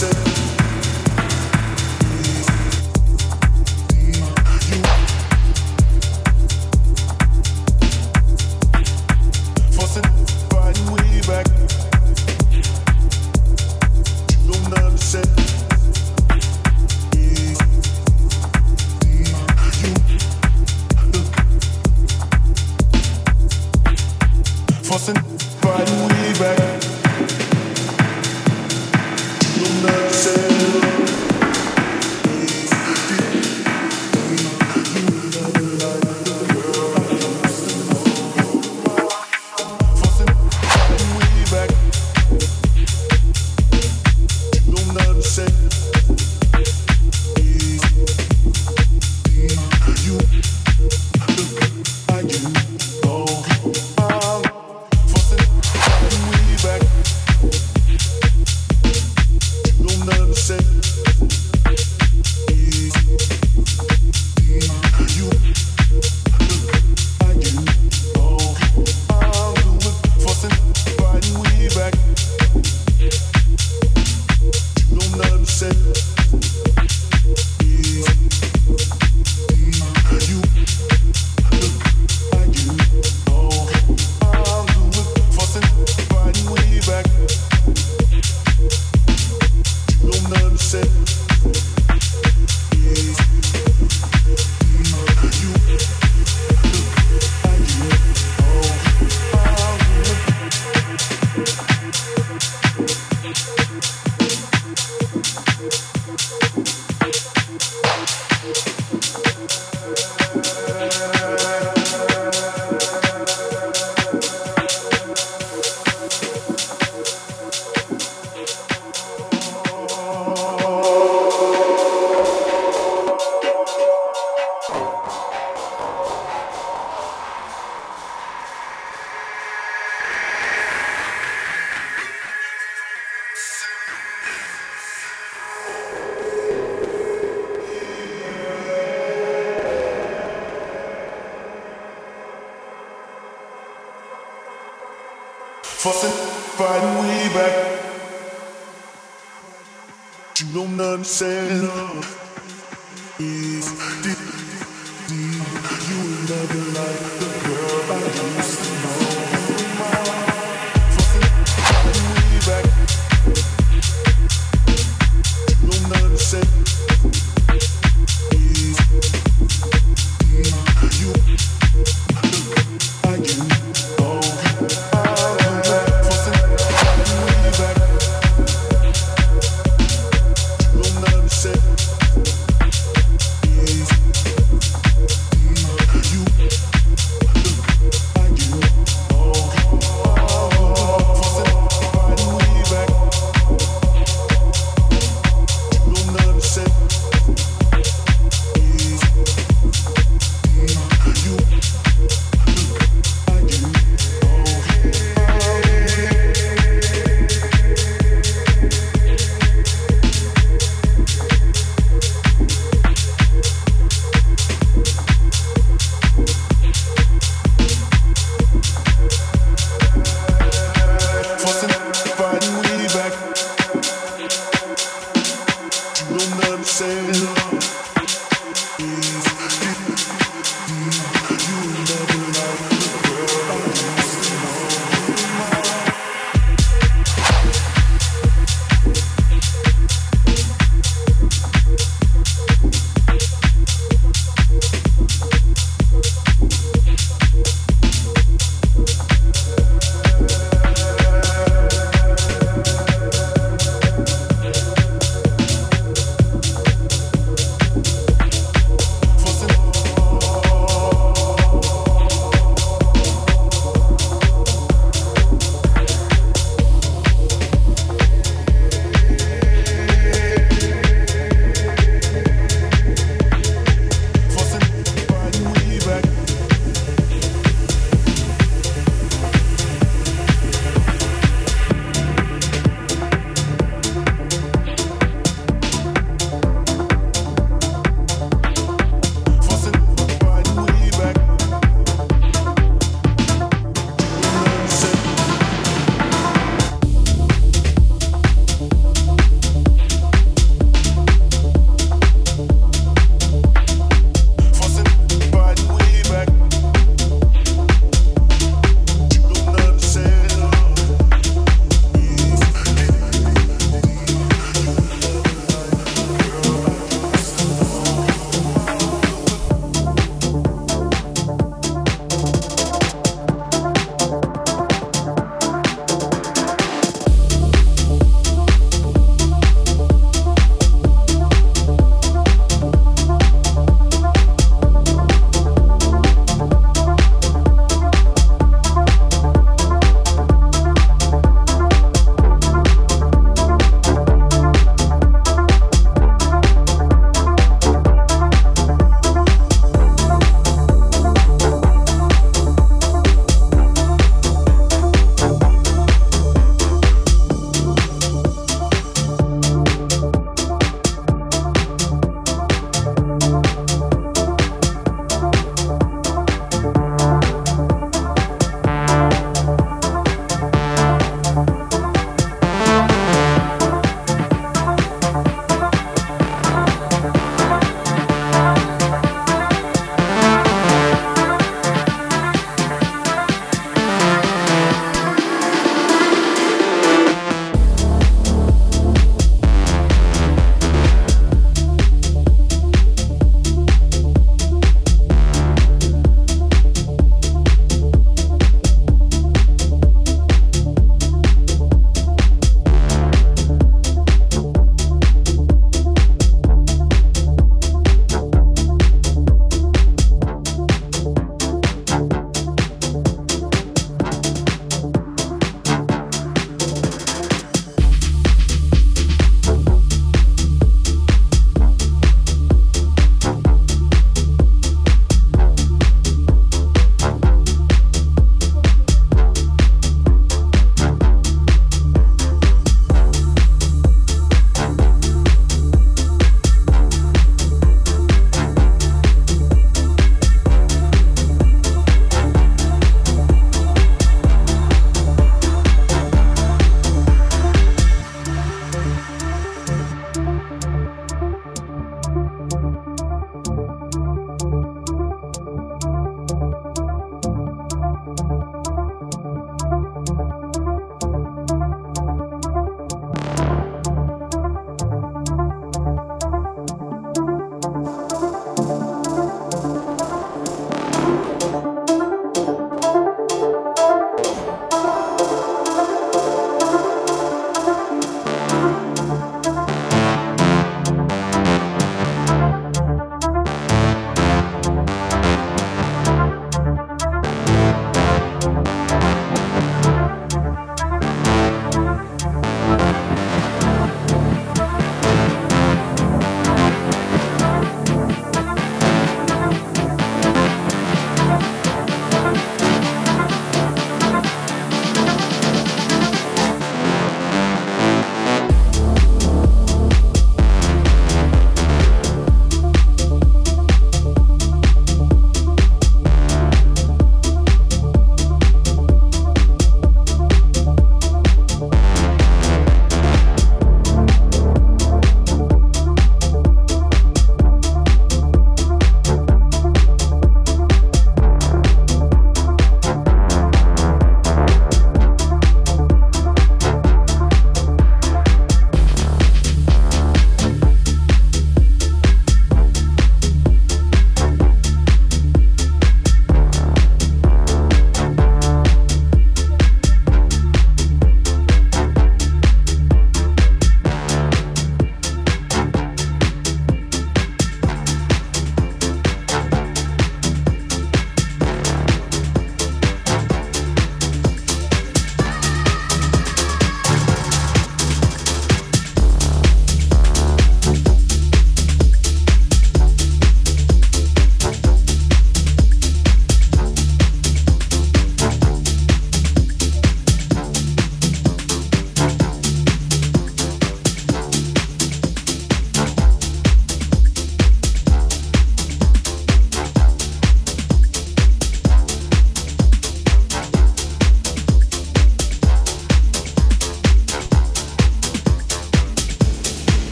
listen.